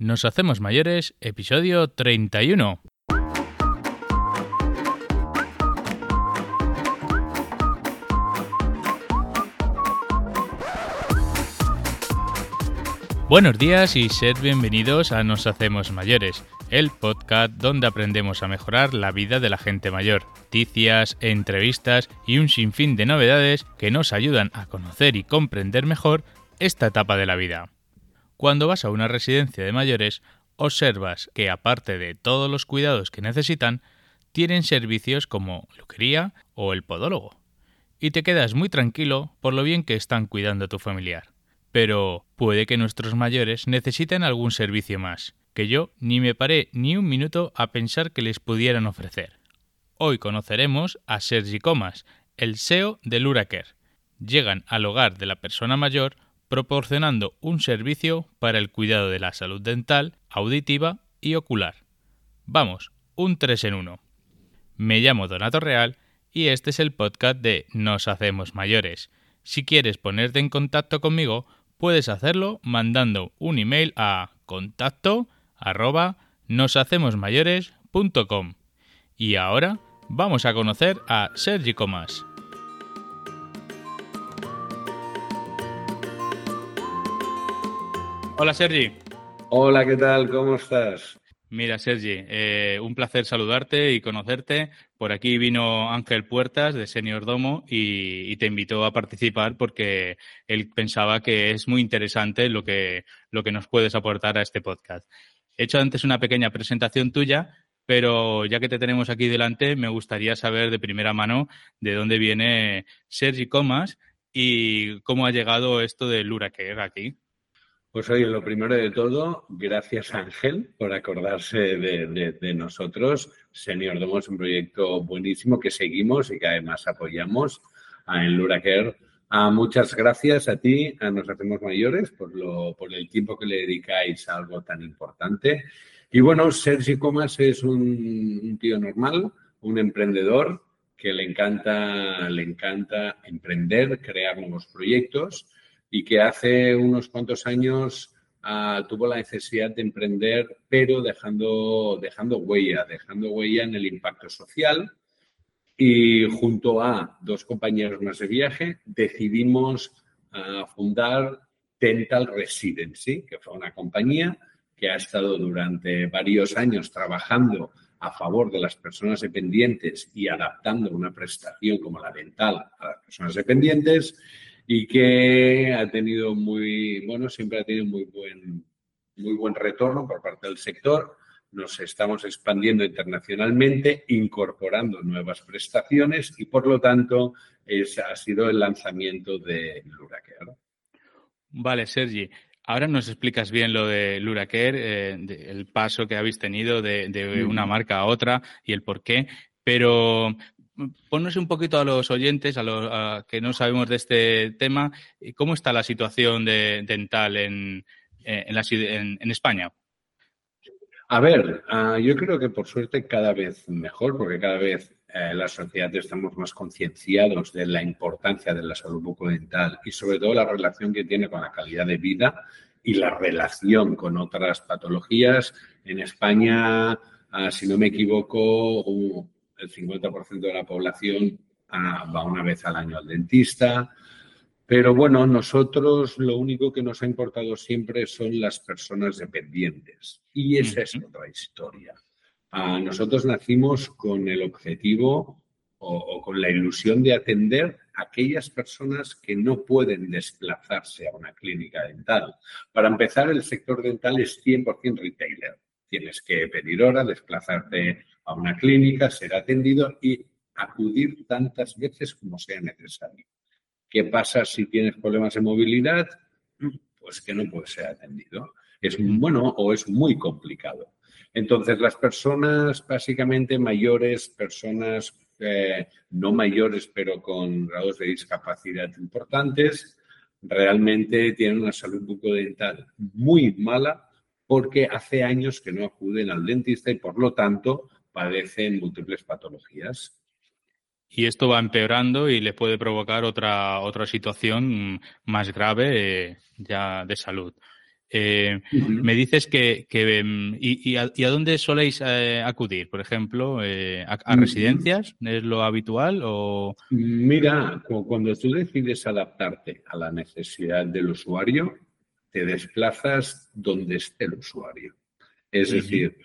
Nos hacemos mayores, episodio 31. Buenos días y sed bienvenidos a Nos Hacemos Mayores, el podcast donde aprendemos a mejorar la vida de la gente mayor. Noticias, entrevistas y un sinfín de novedades que nos ayudan a conocer y comprender mejor esta etapa de la vida. Cuando vas a una residencia de mayores, observas que aparte de todos los cuidados que necesitan, tienen servicios como luquería o el podólogo. Y te quedas muy tranquilo por lo bien que están cuidando a tu familiar. Pero puede que nuestros mayores necesiten algún servicio más, que yo ni me paré ni un minuto a pensar que les pudieran ofrecer. Hoy conoceremos a Sergi Comas, el SEO del Uraker. Llegan al hogar de la persona mayor proporcionando un servicio para el cuidado de la salud dental, auditiva y ocular. Vamos, un 3 en 1. Me llamo Donato Real y este es el podcast de Nos Hacemos Mayores. Si quieres ponerte en contacto conmigo, puedes hacerlo mandando un email a contacto arroba noshacemosmayores.com. Y ahora vamos a conocer a Sergi Comas. Hola Sergi. Hola, ¿qué tal? ¿Cómo estás? Mira, Sergi, eh, un placer saludarte y conocerte. Por aquí vino Ángel Puertas de Senior Domo y, te invitó a participar porque él pensaba que es muy interesante lo que, lo que nos puedes aportar a este podcast. He hecho antes una pequeña presentación tuya, pero ya que te tenemos aquí delante, me gustaría saber de primera mano de dónde viene Sergi Comas y cómo ha llegado esto del Huracán aquí. Pues oye, lo primero de todo, gracias Ángel por acordarse de, nosotros. Senior Domo un proyecto buenísimo que seguimos y que además apoyamos en Luraker. Ah, muchas gracias a ti, a Nos Hacemos Mayores, por, lo, por el tiempo que le dedicáis a algo tan importante. Y bueno, Sergi Comas es un, un tío normal, un emprendedor que le encanta, le encanta emprender, crear nuevos proyectos y que hace unos cuantos años ah, tuvo la necesidad de emprender, pero dejando, dejando huella, dejando huella en el impacto social. Y junto a dos compañeros más de viaje decidimos ah, fundar Dental Residency, que fue una compañía que ha estado durante varios años trabajando a favor de las personas dependientes y adaptando una prestación como la dental a las personas dependientes y que ha tenido muy, bueno, siempre ha tenido muy buen, muy buen retorno por parte del sector. Nos estamos expandiendo internacionalmente, incorporando nuevas prestaciones y, por lo tanto, es, ha sido el lanzamiento de Luracare. Vale, Sergi. Ahora nos explicas bien lo de Luracare, eh, el paso que habéis tenido de, de una marca a otra y el por qué. Pero ponnos un poquito a los oyentes, a los que no sabemos de este tema, ¿cómo está la situación de, dental en, eh, en, España? A ver, ah, yo creo que por suerte cada vez mejor, porque cada vez eh, la sociedad estamos más concienciados de la importancia de la salud bucodental y sobre todo la relación que tiene con la calidad de vida y la relación con otras patologías. En España, ah, si no me equivoco, el 50% de la población ah, va una vez al año al dentista. Pero bueno, nosotros lo único que nos ha importado siempre son las personas dependientes. Y esa es otra historia. Ah, nosotros nacimos con el objetivo o, o, con la ilusión de atender a aquellas personas que no pueden desplazarse a una clínica dental. Para empezar, el sector dental es 100% retailer. Tienes que pedir hora, desplazarte a una clínica, ser atendido y acudir tantas veces como sea necesario. ¿Qué pasa si tienes problemas de movilidad? Pues que no puede ser atendido. Es bueno o es muy complicado. Entonces, las personas básicamente mayores, personas eh, no mayores pero con grados de discapacidad importantes, realmente tienen una salud bucodental muy mala porque hace años que no acuden al dentista y por lo tanto padecen múltiples patologías. Y esto va empeorando y le puede provocar otra, otra situación más grave eh, ya de salud. Eh, me dices que, em, y, a, dónde soléis eh, acudir? Por ejemplo, eh, a, residencias, ¿es lo habitual? O... Mira, cuando tú decides adaptarte a la necesidad del usuario, te desplazas donde esté el usuario. Es decir,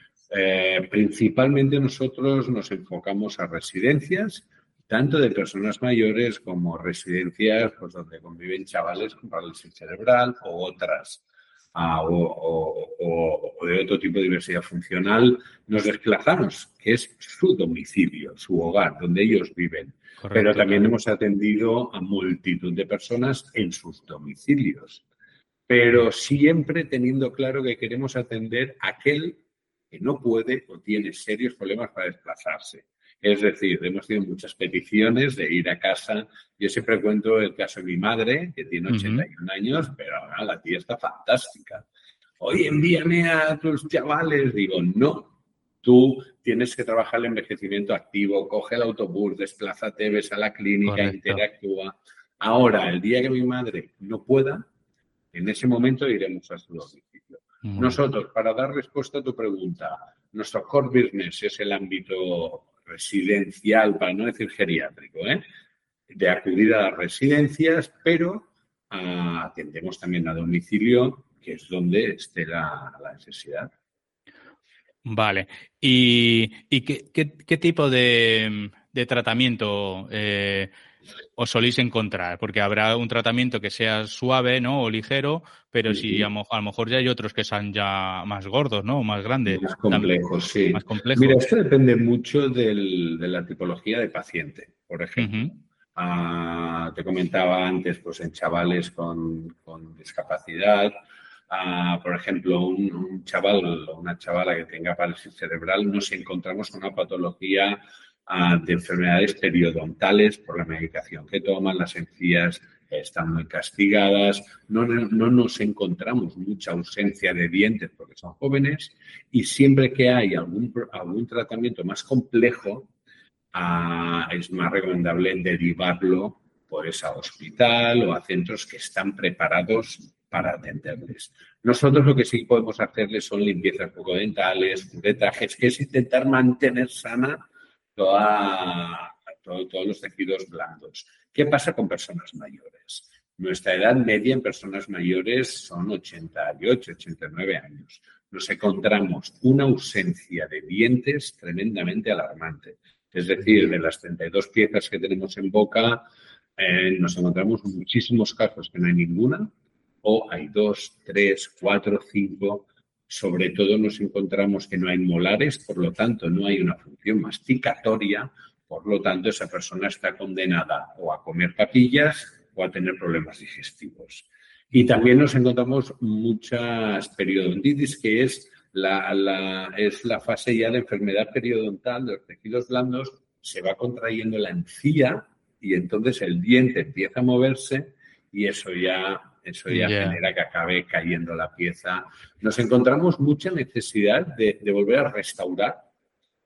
principalmente nosotros nos enfocamos a residencias, tanto de personas mayores como residencias pues, donde conviven chavales con parálisis cerebral o otras o, de otro tipo de diversidad funcional, nos desplazamos, que es su domicilio, su hogar, donde ellos viven. Pero también hemos atendido a multitud de personas en sus domicilios. Pero siempre teniendo claro que queremos atender a aquel que no puede o tiene serios problemas para desplazarse. Es decir, hemos tenido muchas peticiones de ir a casa. Yo siempre cuento el caso de mi madre, que tiene 81 años, pero ahora la tía está fantástica. Oye, envíame a tus chavales. Digo, no, tú tienes que trabajar el envejecimiento activo, coge el autobús, desplázate, ves a la clínica, interactúa. Ahora, el día que mi madre no pueda, en ese momento iremos a su domicilio. Nosotros, para dar respuesta a tu pregunta, nuestro core business es el ámbito residencial, para no decir geriátrico, ¿eh? de acudir a las residencias, pero ah, atendemos también a domicilio, que es donde esté la, necesidad. Vale. ¿Y, qué, tipo de, tratamiento eh, os solís encontrar? Porque habrá un tratamiento que sea suave, ¿no? O ligero, pero si a, lo mejor ya hay otros que sean ya más gordos, ¿no? O más grandes. Más complejos, sí. Más complejos. Mira, esto depende mucho de la tipología de paciente, por ejemplo. Ah, te comentaba antes, pues en chavales con, discapacidad, ah, por ejemplo, un, un, chaval o una chavala que tenga parálisis cerebral, nos encontramos con una patología de enfermedades periodontales por la medicación que toman, las encías están muy castigadas, no, no, nos encontramos mucha ausencia de dientes porque son jóvenes y siempre que hay algún, algún tratamiento más complejo, ah, es más recomendable derivarlo por esa hospital o a centros que están preparados para atenderles. Nosotros lo que sí podemos hacerles son limpiezas bucodentales, curetajes, que es intentar mantener sana toda, todos los tejidos blandos. ¿Qué pasa con personas mayores? Nuestra edad media en personas mayores son 88, 89 años. Nos encontramos una ausencia de dientes tremendamente alarmante. Es decir, de las 32 piezas que tenemos en boca, eh, nos encontramos muchísimos casos que no hay ninguna, o hay dos, tres, cuatro, cinco sobre todo nos encontramos que no hay molares, por lo tanto no hay una función masticatoria, por lo tanto esa persona está condenada o a comer papillas o a tener problemas digestivos. Y también nos encontramos muchas periodontitis, que es la, es la fase ya de enfermedad periodontal de los tejidos blandos, se va contrayendo la encía y entonces el diente empieza a moverse y eso ya eso ya genera que acabe cayendo la pieza. Nos encontramos mucha necesidad de, volver a restaurar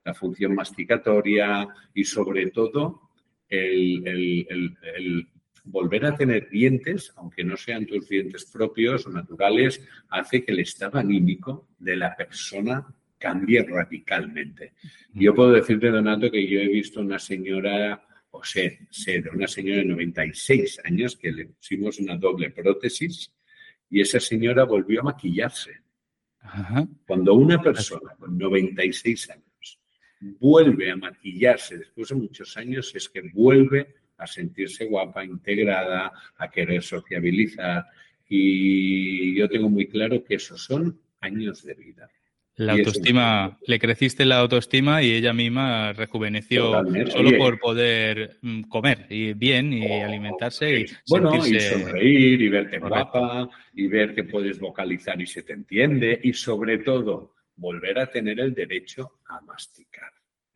la función masticatoria y sobre todo el, volver a tener dientes, aunque no sean tus dientes propios o naturales, hace que el estado anímico de la persona cambie radicalmente. Yo puedo decirte, Donato, que yo he visto una señora o ser, ser una señora de 96 años que le pusimos una doble prótesis y esa señora volvió a maquillarse. Cuando una persona con 96 años vuelve a maquillarse después de muchos años, es que vuelve a sentirse guapa, integrada, a querer sociabilizar. Y yo tengo muy claro que esos son años de vida. La autoestima, le creciste la autoestima y ella misma rejuveneció solo por poder mm, comer y bien y oh, alimentarse y bueno y sonreír y verte guapa y ver que puedes vocalizar y se te entiende y sobre todo volver a tener el derecho a masticar.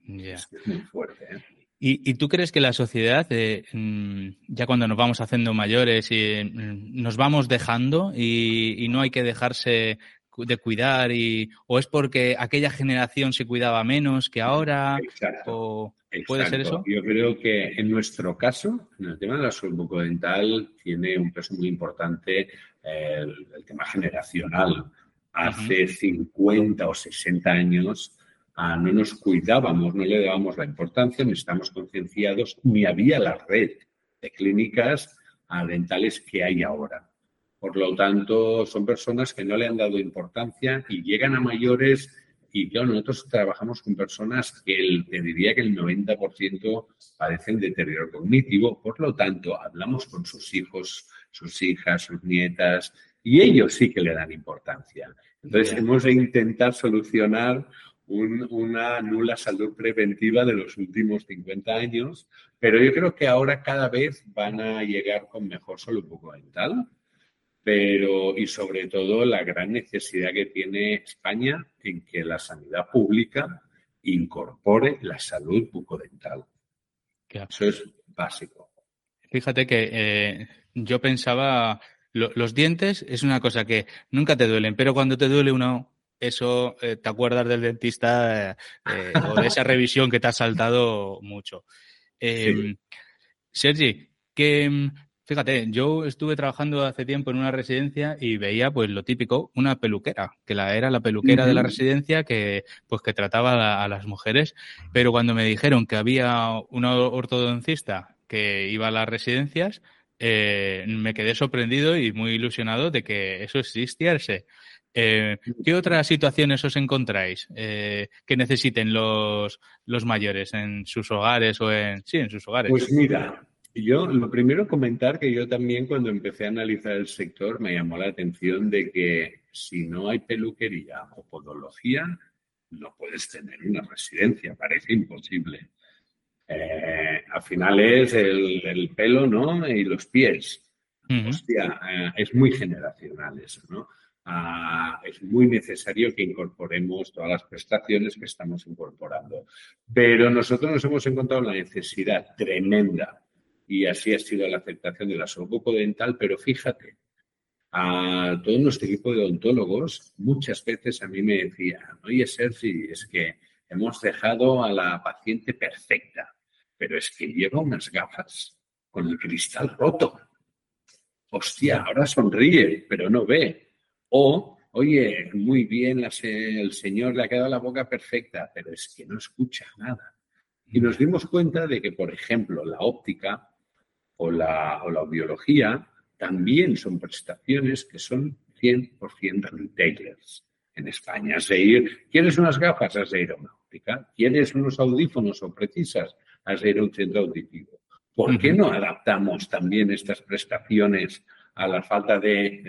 Es muy fuerte. ¿eh? ¿Y, tú crees que la sociedad, eh, mm, ya cuando nos vamos haciendo mayores, y, mm, nos vamos dejando y, no hay que dejarse de cuidar y o es porque aquella generación se cuidaba menos que ahora Exacto. ¿Puede ser eso? Yo creo que en nuestro caso, en el tema de la salud bucodental, tiene un peso muy importante el, tema generacional. Hace 50 o 60 años ah, no nos cuidábamos, no le dábamos la importancia, ni estamos concienciados, ni había la red de clínicas ah, dentales que hay ahora. Por lo tanto, son personas que no le han dado importancia y llegan a mayores y claro, nosotros trabajamos con personas que el, te diría que el 90% padecen deterioro cognitivo, por lo tanto, hablamos con sus hijos, sus hijas, sus nietas, y ellos sí que le dan importancia. Entonces, hemos de intentar solucionar una nula salud preventiva de los últimos 50 años, pero yo creo que ahora cada vez van a llegar con mejor salud bucodental pero y sobre todo la gran necesidad que tiene España en que la sanidad pública incorpore la salud bucodental. Eso es básico. Fíjate que eh, yo pensaba, los dientes es una cosa que nunca te duelen, pero cuando te duele uno, eso eh, te acuerdas del dentista eh, o de esa revisión que te ha saltado mucho. Em, Sergi, que Fíjate, yo estuve trabajando hace tiempo en una residencia y veía pues lo típico, una peluquera, que la era la peluquera de la residencia que pues que trataba a, las mujeres, pero cuando me dijeron que había una ortodoncista que iba a las residencias, eh, me quedé sorprendido y muy ilusionado de que eso existiese. Eh, ¿Qué otras situaciones os encontráis eh, que necesiten los, los mayores en sus hogares o en sí en sus hogares? Pues mira, yo, lo primero comentar que yo también cuando empecé a analizar el sector me llamó la atención de que si no hay peluquería o podología, no puedes tener una residencia, parece imposible. Eh, al final es el, pelo, ¿no? Y los pies. Hostia, eh, es muy generacional eso, ¿no? Ah, es muy necesario que incorporemos todas las prestaciones que estamos incorporando. Pero nosotros nos hemos encontrado la necesidad tremenda y así ha sido la aceptación de la salud bucodental, pero fíjate, a todo nuestro equipo de odontólogos muchas veces a mí me decían, oye Sergi, es que hemos dejado a la paciente perfecta, pero es que lleva unas gafas con el cristal roto. Hostia, ahora sonríe, pero no ve. O, oye, muy bien, el señor le ha quedado la boca perfecta, pero es que no escucha nada. Y nos dimos cuenta de que, por ejemplo, la óptica o la, o la audiología también son prestaciones que son 100% retailers en España. Es decir, ¿quieres unas gafas? Has de ir a una óptica. ¿Quieres unos audífonos o precisas? Has de ir a un centro auditivo. ¿Por qué no adaptamos también estas prestaciones a la falta de,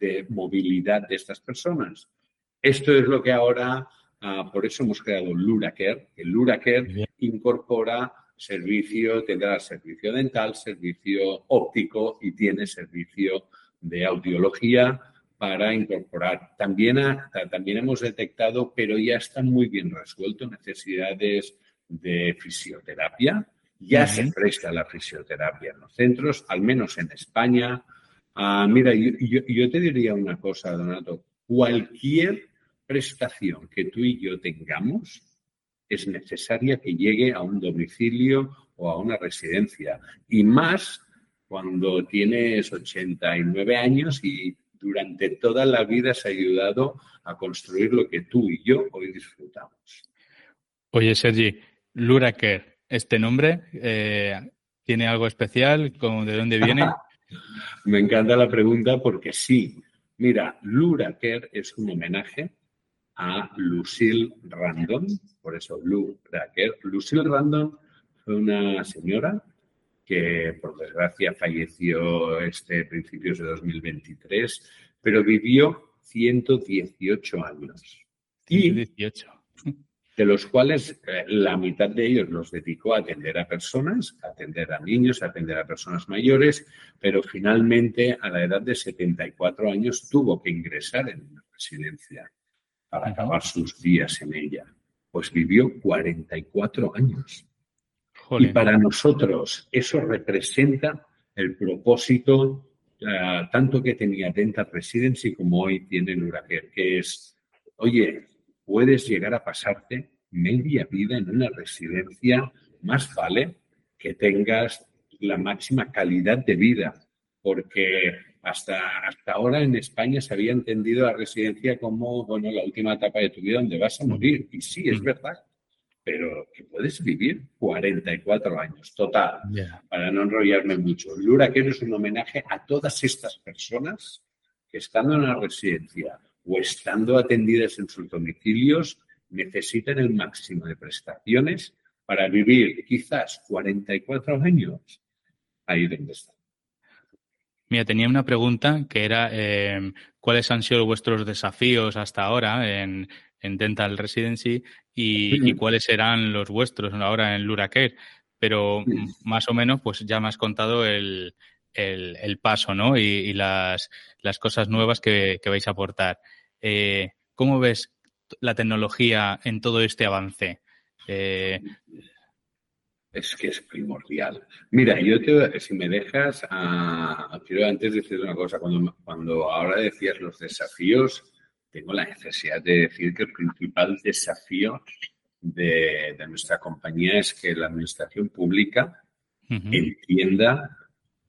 de, movilidad de estas personas? Esto es lo que ahora, ah, por eso hemos creado Luracare. El Luracare incorpora servicio, tendrá servicio dental, servicio óptico y tiene servicio de audiología para incorporar. También, también hemos detectado, pero ya están muy bien resueltos, necesidades de fisioterapia. Ya se presta la fisioterapia en los centros, al menos en España. Ah, mira, yo, yo te diría una cosa, Donato. Cualquier prestación que tú y yo tengamos, es necesaria que llegue a un domicilio o a una residencia. Y más cuando tienes 89 años y durante toda la vida has ayudado a construir lo que tú y yo hoy disfrutamos. Oye, Sergi, Luraker, ¿este nombre eh, tiene algo especial? ¿De dónde viene? Me encanta la pregunta porque sí. Mira, Luraker es un homenaje a Lucille Random, por eso Lou Cracker. Lucille Random fue una señora que por desgracia falleció este principios de 2023, pero vivió 118 años. Y 118. De los cuales eh, la mitad de ellos los dedicó a atender a personas, a atender a niños, a atender a personas mayores, pero finalmente a la edad de 74 años tuvo que ingresar en una residencia para acabar sus días en ella. Pues vivió 44 años. Y para nosotros eso representa el propósito eh, tanto que tenía Dental Residency como hoy tiene Luraker, que es, oye, puedes llegar a pasarte media vida en una residencia, más vale que tengas la máxima calidad de vida, porque hasta, hasta ahora en España se había entendido la residencia como, bueno, la última etapa de tu vida donde vas a morir. Y sí, es verdad, pero que puedes vivir 44 años, total, para no enrollarme mucho. Luraquero es un homenaje a todas estas personas que estando en la residencia o estando atendidas en sus domicilios necesitan el máximo de prestaciones para vivir quizás 44 años ahí donde están. Mira, tenía una pregunta que era eh, cuáles han sido vuestros desafíos hasta ahora en, Dental Residency y, cuáles serán los vuestros ahora en Luracare. Pero más o menos, pues ya me has contado el, paso, ¿no? Y, las, las, cosas nuevas que, vais a aportar. Eh, ¿Cómo ves la tecnología en todo este avance? Eh, es que es primordial. Mira, yo te, si me dejas, quiero antes decir una cosa. Cuando, cuando ahora decías los desafíos, tengo la necesidad de decir que el principal desafío de, nuestra compañía es que la administración pública entienda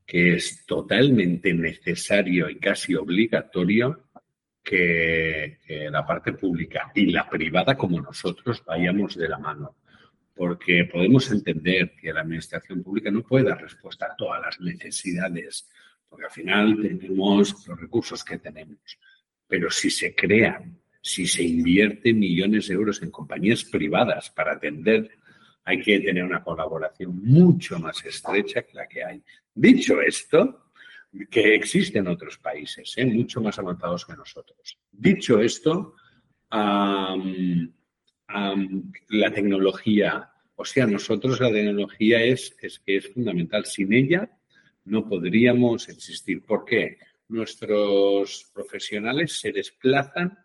que es totalmente necesario y casi obligatorio que la parte pública y la privada como nosotros vayamos de la mano porque podemos entender que la administración pública no puede dar respuesta a todas las necesidades, porque al final tenemos los recursos que tenemos. Pero si se crean, si se invierte millones de euros en compañías privadas para atender, hay que tener una colaboración mucho más estrecha que la que hay. Dicho esto, que existe en otros países, ¿eh? mucho más avanzados que nosotros. Dicho esto, la tecnología, o sea, nosotros la tecnología es, es que es fundamental. Sin ella no podríamos existir. ¿Por qué? Nuestros profesionales se desplazan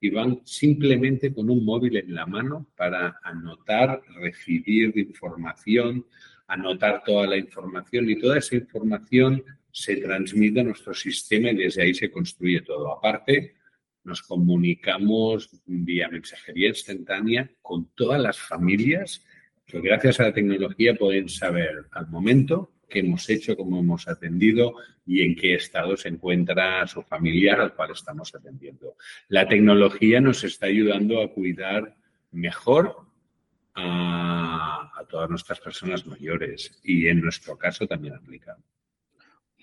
y van simplemente con un móvil en la mano para anotar, recibir información, anotar toda la información y toda esa información se transmite a nuestro sistema y desde ahí se construye todo. Aparte, nos comunicamos vía mensajería instantánea con todas las familias que gracias a la tecnología pueden saber al momento qué hemos hecho, cómo hemos atendido y en qué estado se encuentra su familiar al cual estamos atendiendo. La tecnología nos está ayudando a cuidar mejor a, todas nuestras personas mayores y en nuestro caso también aplica.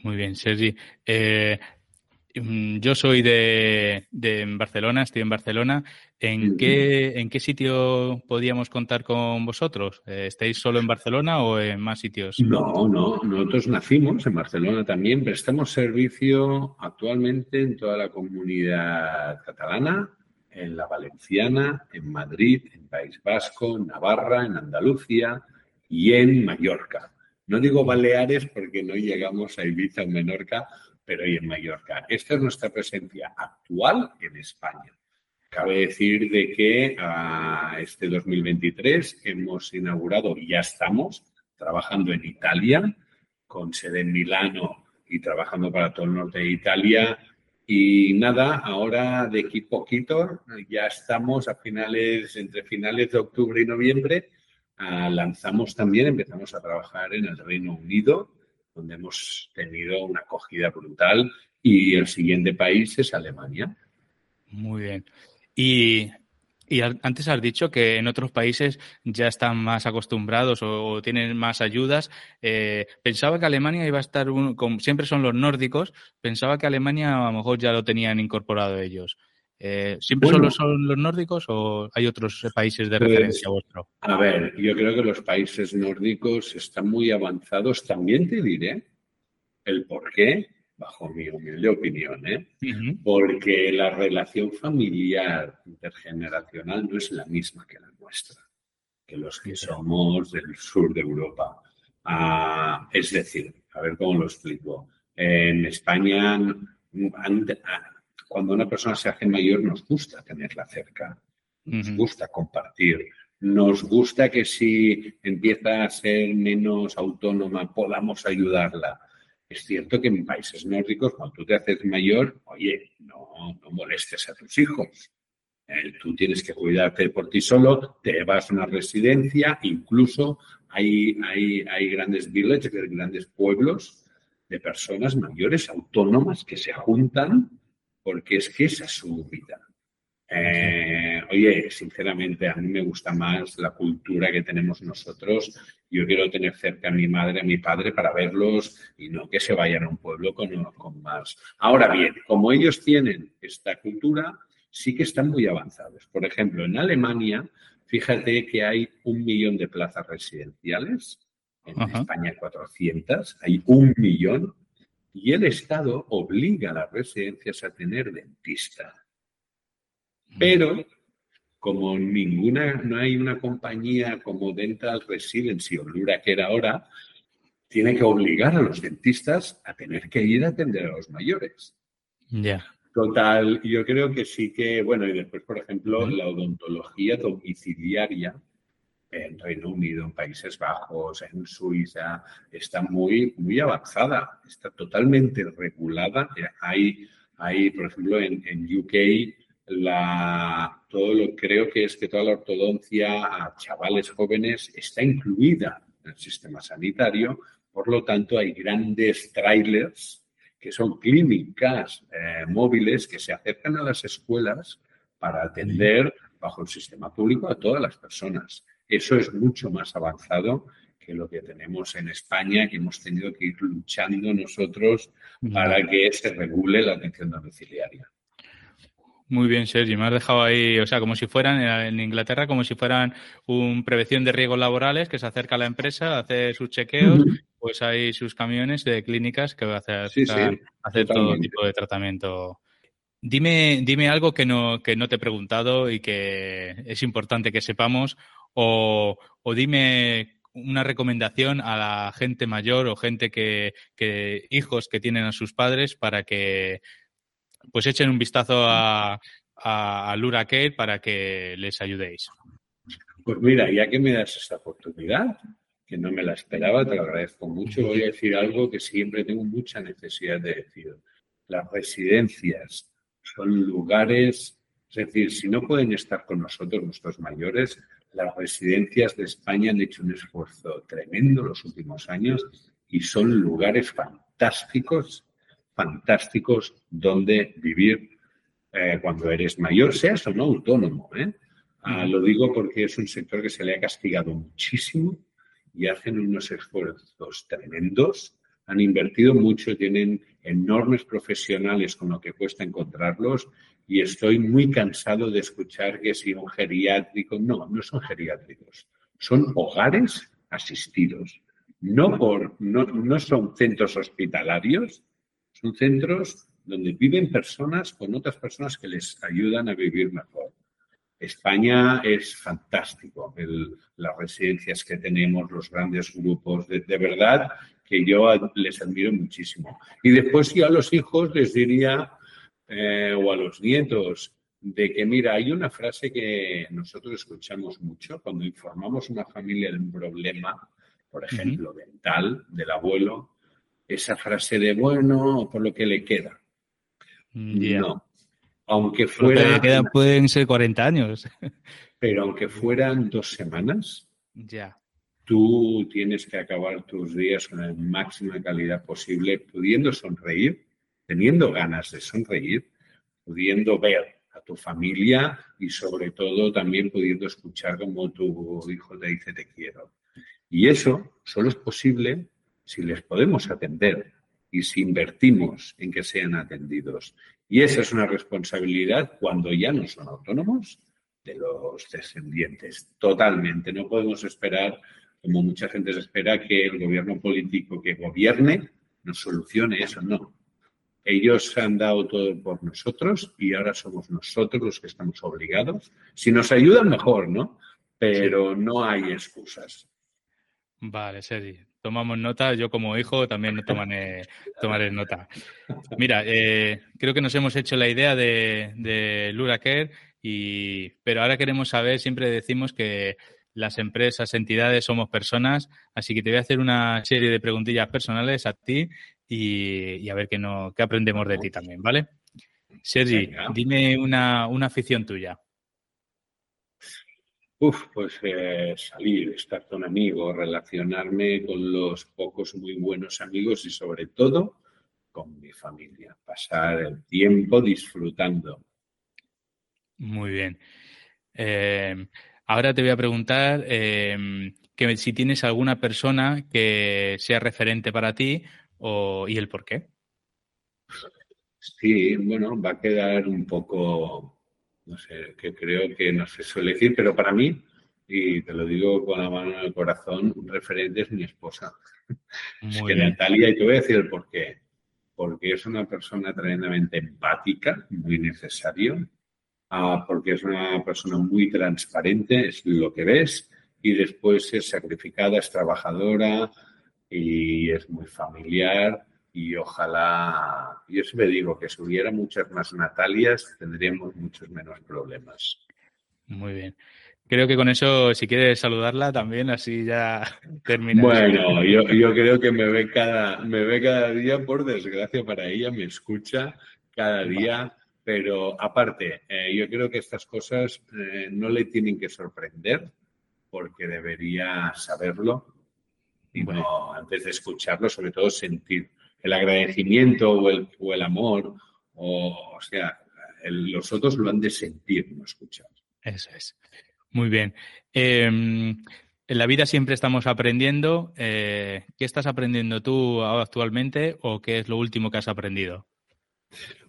Muy bien, Sergi. Eh, yo soy de, Barcelona, estoy en Barcelona. ¿En, qué, ¿En qué sitio podíamos contar con vosotros? Eh, ¿Estáis solo en Barcelona o en más sitios? No, no, nosotros nacimos en Barcelona también. Prestamos servicio actualmente en toda la comunidad catalana, en la valenciana, en Madrid, en País Vasco, en Navarra, en Andalucía y en Mallorca. No digo Baleares porque no llegamos a Ibiza o Menorca pero y en Mallorca. Esta es nuestra presencia actual en España. Cabe decir de que a este 2023 hemos inaugurado y ya estamos trabajando en Italia, con sede en Milano y trabajando para todo el norte de Italia. Y nada, ahora de aquí poquito, ya estamos a finales, entre finales de octubre y noviembre, ah, lanzamos también, empezamos a trabajar en el Reino Unido donde hemos tenido una acogida brutal y el siguiente país es Alemania. Muy bien. Y, antes has dicho que en otros países ya están más acostumbrados o, tienen más ayudas. Eh, pensaba que Alemania iba a estar, como siempre son los nórdicos, pensaba que Alemania a lo mejor ya lo tenían incorporado ellos. Eh, ¿Siempre solo son los nórdicos o hay otros países de pues, referencia vuestro? A ver, yo creo que los países nórdicos están muy avanzados. También te diré el por qué, bajo mi humilde opinión, ¿eh? porque la relación familiar intergeneracional no es la misma que la nuestra, que los que somos del sur de Europa. Ah, es decir, a ver cómo lo explico. En España cuando una persona se hace mayor nos gusta tenerla cerca, nos gusta compartir, nos gusta que si empieza a ser menos autónoma podamos ayudarla. Es cierto que en países nórdicos, cuando tú te haces mayor, oye, no, molestes a tus hijos. Eh, tú tienes que cuidarte por ti solo, te vas a una residencia, incluso hay, hay, hay grandes villages, grandes pueblos de personas mayores autónomas que se juntan porque es que esa es su vida. Eh, oye, sinceramente, a mí me gusta más la cultura que tenemos nosotros. Yo quiero tener cerca a mi madre, a mi padre para verlos y no que se vayan a un pueblo con, con más. Ahora bien, como ellos tienen esta cultura, sí que están muy avanzados. Por ejemplo, en Alemania, fíjate que hay un millón de plazas residenciales. En España 400, hay un millón. Y el Estado obliga a las residencias a tener dentista. Pero como ninguna, no hay una compañía como Dental Residency o era ahora, tiene que obligar a los dentistas a tener que ir a atender a los mayores. Ya. Total, yo creo que sí que, bueno, y después, por ejemplo, la odontología domiciliaria en Reino Unido, en Países Bajos, en Suiza, está muy, muy avanzada, está totalmente regulada. Hay, hay por ejemplo, en, en UK la, todo lo creo que es que toda la ortodoncia a chavales jóvenes está incluida en el sistema sanitario, por lo tanto hay grandes trailers que son clínicas eh, móviles que se acercan a las escuelas para atender bajo el sistema público a todas las personas. Eso es mucho más avanzado que lo que tenemos en España, que hemos tenido que ir luchando nosotros para que se regule la atención domiciliaria. Muy bien, Sergi. Me has dejado ahí, o sea, como si fueran en Inglaterra, como si fueran un prevención de riesgos laborales que se acerca a la empresa, hace sus chequeos, pues hay sus camiones de clínicas que va a hacer, hacer todo tipo de tratamiento. Dime, dime algo que no, que no te he preguntado y que es importante que sepamos, o, o dime una recomendación a la gente mayor o gente que, que hijos que tienen a sus padres para que pues echen un vistazo a, a, Lura para que les ayudéis. Pues mira, ya que me das esta oportunidad, que no me la esperaba, te lo agradezco mucho, voy a decir algo que siempre tengo mucha necesidad de decir. Las residencias son lugares, es decir, si no pueden estar con nosotros nuestros mayores, las residencias de España han hecho un esfuerzo tremendo los últimos años y son lugares fantásticos fantásticos donde vivir eh, cuando eres mayor, seas o no autónomo. ¿eh? Ah, lo digo porque es un sector que se le ha castigado muchísimo y hacen unos esfuerzos tremendos. Han invertido mucho, tienen enormes profesionales con lo que cuesta encontrarlos y estoy muy cansado de escuchar que si un geriátrico, no, no son geriátricos, son hogares asistidos. No, por, no, no son centros hospitalarios, son centros donde viven personas con otras personas que les ayudan a vivir mejor. España es fantástico, las residencias que tenemos, los grandes grupos, de, verdad que yo les admiro muchísimo. Y después yo a los hijos les diría, eh, o a los nietos, de que, mira, hay una frase que nosotros escuchamos mucho cuando informamos a una familia de un problema, por ejemplo, dental, del abuelo, esa frase de bueno por lo que le queda. Mm, no. Aunque fuera. pueden ser 40 años. Pero aunque fueran dos semanas. Ya. Tú tienes que acabar tus días con la máxima calidad posible, pudiendo sonreír, teniendo ganas de sonreír, pudiendo ver a tu familia y sobre todo también pudiendo escuchar como tu hijo te dice te quiero. Y eso solo es posible si les podemos atender y si invertimos en que sean atendidos. Y esa es una responsabilidad cuando ya no son autónomos de los descendientes. Totalmente. No podemos esperar, como mucha gente se espera, que el gobierno político que gobierne nos solucione eso. No. Ellos han dado todo por nosotros y ahora somos nosotros los que estamos obligados. Si nos ayudan, mejor, ¿no? Pero no hay excusas. Vale, Sergi tomamos nota. Yo como hijo también tomaré, tomaré nota. Mira, eh, creo que nos hemos hecho la idea de, de y, pero ahora queremos saber, siempre decimos que las empresas, entidades, somos personas, así que te voy a hacer una serie de preguntillas personales a ti y, a ver qué, no, qué aprendemos de ti también, ¿vale? Sergi, dime una, una afición tuya. Uf, pues eh, salir, estar con amigos, relacionarme con los pocos muy buenos amigos y sobre todo con mi familia, pasar el tiempo disfrutando. Muy bien. Eh, ahora te voy a preguntar eh, que si tienes alguna persona que sea referente para ti o, y el por qué. Sí, bueno, va a quedar un poco no sé, que creo que no se suele decir, pero para mí, y te lo digo con la mano en el corazón, un referente es mi esposa. es que Natalia, y te voy a decir el por qué. Porque es una persona tremendamente empática, muy necesario, ah, porque es una persona muy transparente, es lo que ves, y después es sacrificada, es trabajadora y es muy familiar y ojalá, yo siempre digo que si hubiera muchas más Natalias tendríamos muchos menos problemas. Muy bien. Creo que con eso, si quieres saludarla también, así ya termina. Bueno, yo, yo, creo que me ve, cada, me ve cada día, por desgracia para ella, me escucha cada día, pero aparte, eh, yo creo que estas cosas eh, no le tienen que sorprender porque debería saberlo y no, antes de escucharlo, sobre todo sentir el agradecimiento o el, o el amor, o, o sea, los otros lo han de sentir, no escuchar. Eso es. Muy bien. Em, en la vida siempre estamos aprendiendo. Eh, ¿Qué estás aprendiendo tú actualmente o qué es lo último que has aprendido?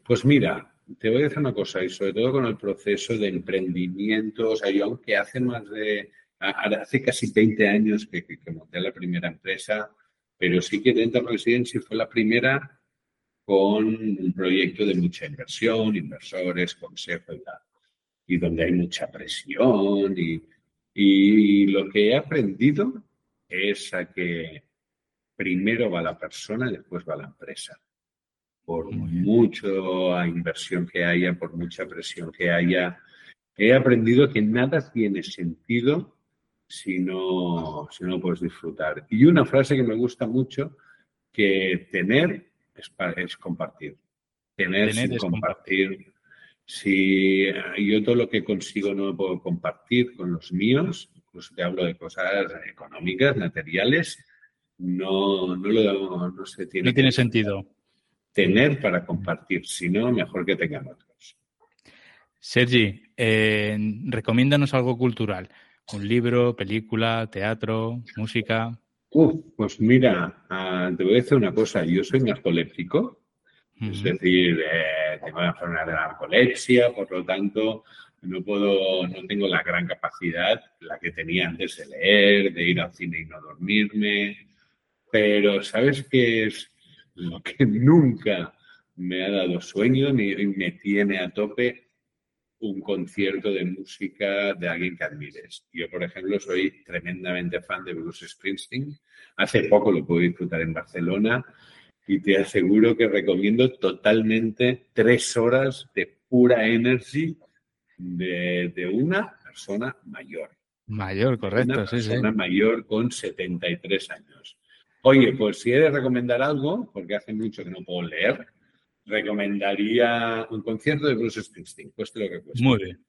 Pues mira, te voy a decir una cosa, y sobre todo con el proceso de emprendimiento, o sea, yo aunque hace más de, hace casi 20 años que, que monté la primera empresa, pero sí que Dental Residency fue la primera con un proyecto de mucha inversión, inversores, consejo y tal, y donde hay mucha presión y, y lo que he aprendido es a que primero va la persona y después va la empresa. Por mucha inversión que haya, por mucha presión que haya, he aprendido que nada tiene sentido si no, si no puedes disfrutar. Y una frase que me gusta mucho, que tener es, es compartir. Tener, sin compartir. Si yo todo lo que consigo no lo puedo compartir con los míos, incluso te hablo de cosas económicas, materiales, no, no, lo, no se tiene. No tiene sentido. Tener para compartir, si no, mejor que tengan otros. Sergi, eh, recomiéndanos algo cultural. ¿Un libro, película, teatro, música? Uf, pues mira, ah, te voy a decir una cosa. Yo soy narcoléptico, es decir, eh, tengo la enfermedad de la narcolepsia, por lo tanto, no puedo, no tengo la gran capacidad, la que tenía antes de leer, de ir al cine y no dormirme. Pero, ¿sabes qué es lo que nunca me ha dado sueño ni me tiene a tope? un concierto de música de alguien que admires. Yo, por ejemplo, soy tremendamente fan de Bruce Springsteen. Hace poco lo pude disfrutar en Barcelona y te aseguro que recomiendo totalmente tres horas de pura energy de, una persona mayor. Mayor, correcto. Una persona mayor con 73 años. Oye, pues si he de recomendar algo, porque hace mucho que no puedo leer, recomendaría un concierto de Bruce Springsteen, cueste lo que cueste. Muy bien,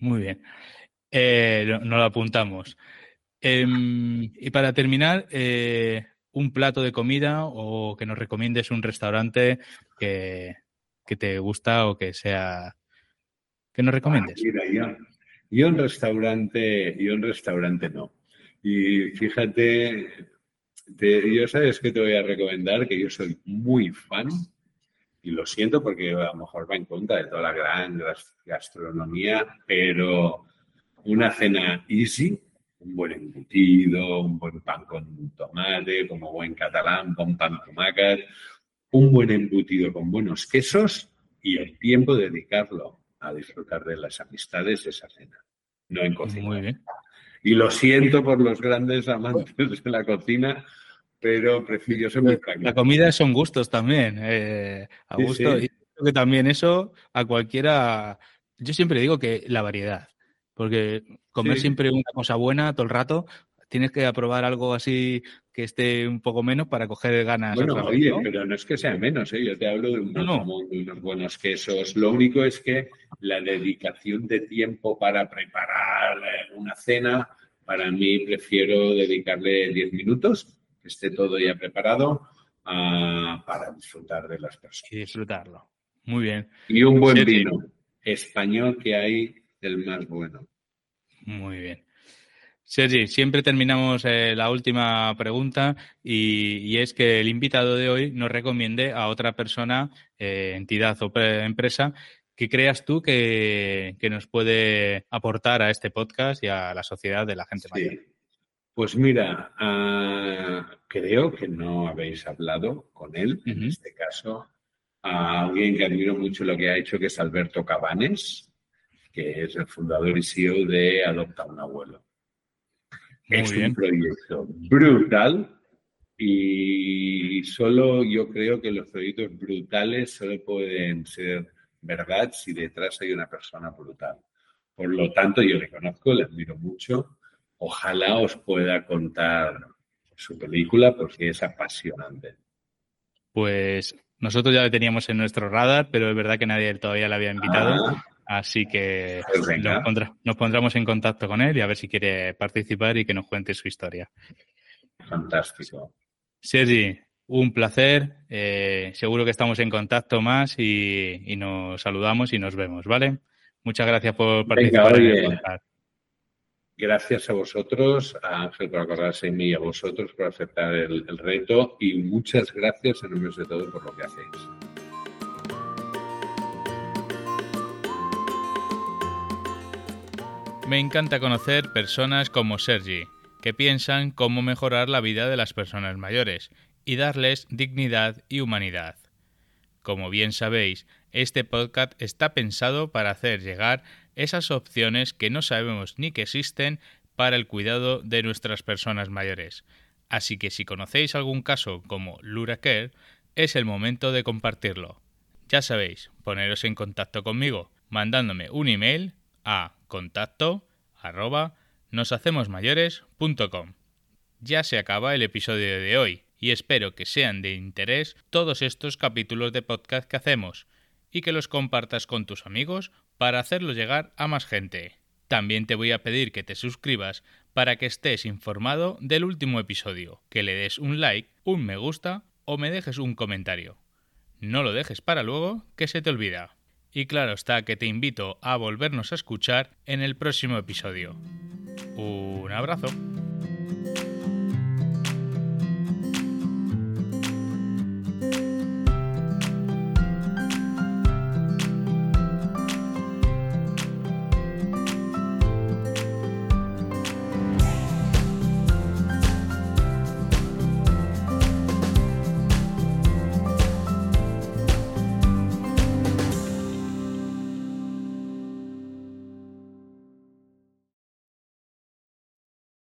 muy bien. Eh, nos lo apuntamos. Em, y para terminar, eh, un plato de comida o que nos recomiendes un restaurante que, te gusta o que sea que nos recomiendes. Ah, mira, yo, yo un restaurante, yo un restaurante no. Y fíjate, yo sabes que te voy a recomendar que yo soy muy fan y lo siento porque a lo mejor va en contra de toda la gran gastronomía, pero una cena easy, un buen embutido, un buen pan con tomate, como buen catalán, con pan tomacas, un buen embutido con buenos quesos y el tiempo dedicarlo a disfrutar de las amistades de esa cena, no en cocina. Muy bien. Y lo siento por los grandes amantes de la cocina, pero prefiero ser muy La comida son gustos también, eh, a gusto. Y creo que también eso a cualquiera. Yo siempre digo que la variedad, porque comer siempre una cosa buena todo el rato tienes que aprobar algo así que esté un poco menos para coger ganas. Bueno, oye, pero no es que sea menos, ¿eh? yo te hablo de un jamón, de unos buenos quesos. Lo único es que la dedicación de tiempo para preparar una cena, para mí prefiero dedicarle 10 minutos, que esté todo ya preparado, para disfrutar de las personas. Y disfrutarlo. Muy bien. Y un buen vino español que hay del más bueno. Muy bien. Sergi, siempre terminamos eh, la última pregunta y, es que el invitado de hoy nos recomiende a otra persona, eh, entidad o empresa que creas tú que, nos puede aportar a este podcast y a la sociedad de la gente mayor. Pues mira, ah, creo que no habéis hablado con él, en este caso, a alguien que admiro mucho lo que ha hecho, que es Alberto Cabanes, que es el fundador y CEO de Adopta un Abuelo es un proyecto brutal y solo yo creo que los proyectos brutales solo pueden ser verdad si detrás hay una persona brutal. Por lo tanto, yo le conozco, le admiro mucho. Ojalá os pueda contar su película porque es apasionante. Pues nosotros ya lo teníamos en nuestro radar, pero es verdad que nadie todavía le había invitado. Ah. Así que pues nos, pondremos en contacto con él y a ver si quiere participar y que nos cuente su historia. Fantástico. Sergi, un placer. Eh, seguro que estamos en contacto más y, nos saludamos y nos vemos, ¿vale? Muchas gracias por participar en el Gracias a vosotros, a Ángel por acordarse de mí y a vosotros por aceptar el, el reto y muchas gracias en nombre de todo por lo que hacéis. Me encanta conocer personas como Sergi, que piensan cómo mejorar la vida de las personas mayores y darles dignidad y humanidad. Como bien sabéis, este podcast está pensado para hacer llegar esas opciones que no sabemos ni que existen para el cuidado de nuestras personas mayores. Así que si conocéis algún caso como LuraCare, es el momento de compartirlo. Ya sabéis, poneros en contacto conmigo mandándome un email a contacto arroba noshacemosmayores.com. Ya se acaba el episodio de hoy y espero que sean de interés todos estos capítulos de podcast que hacemos y que los compartas con tus amigos para hacerlos llegar a más gente. También te voy a pedir que te suscribas para que estés informado del último episodio, que le des un like, un me gusta o me dejes un comentario. No lo dejes para luego, que se te olvida. Y claro está que te invito a volvernos a escuchar en el próximo episodio. Un abrazo.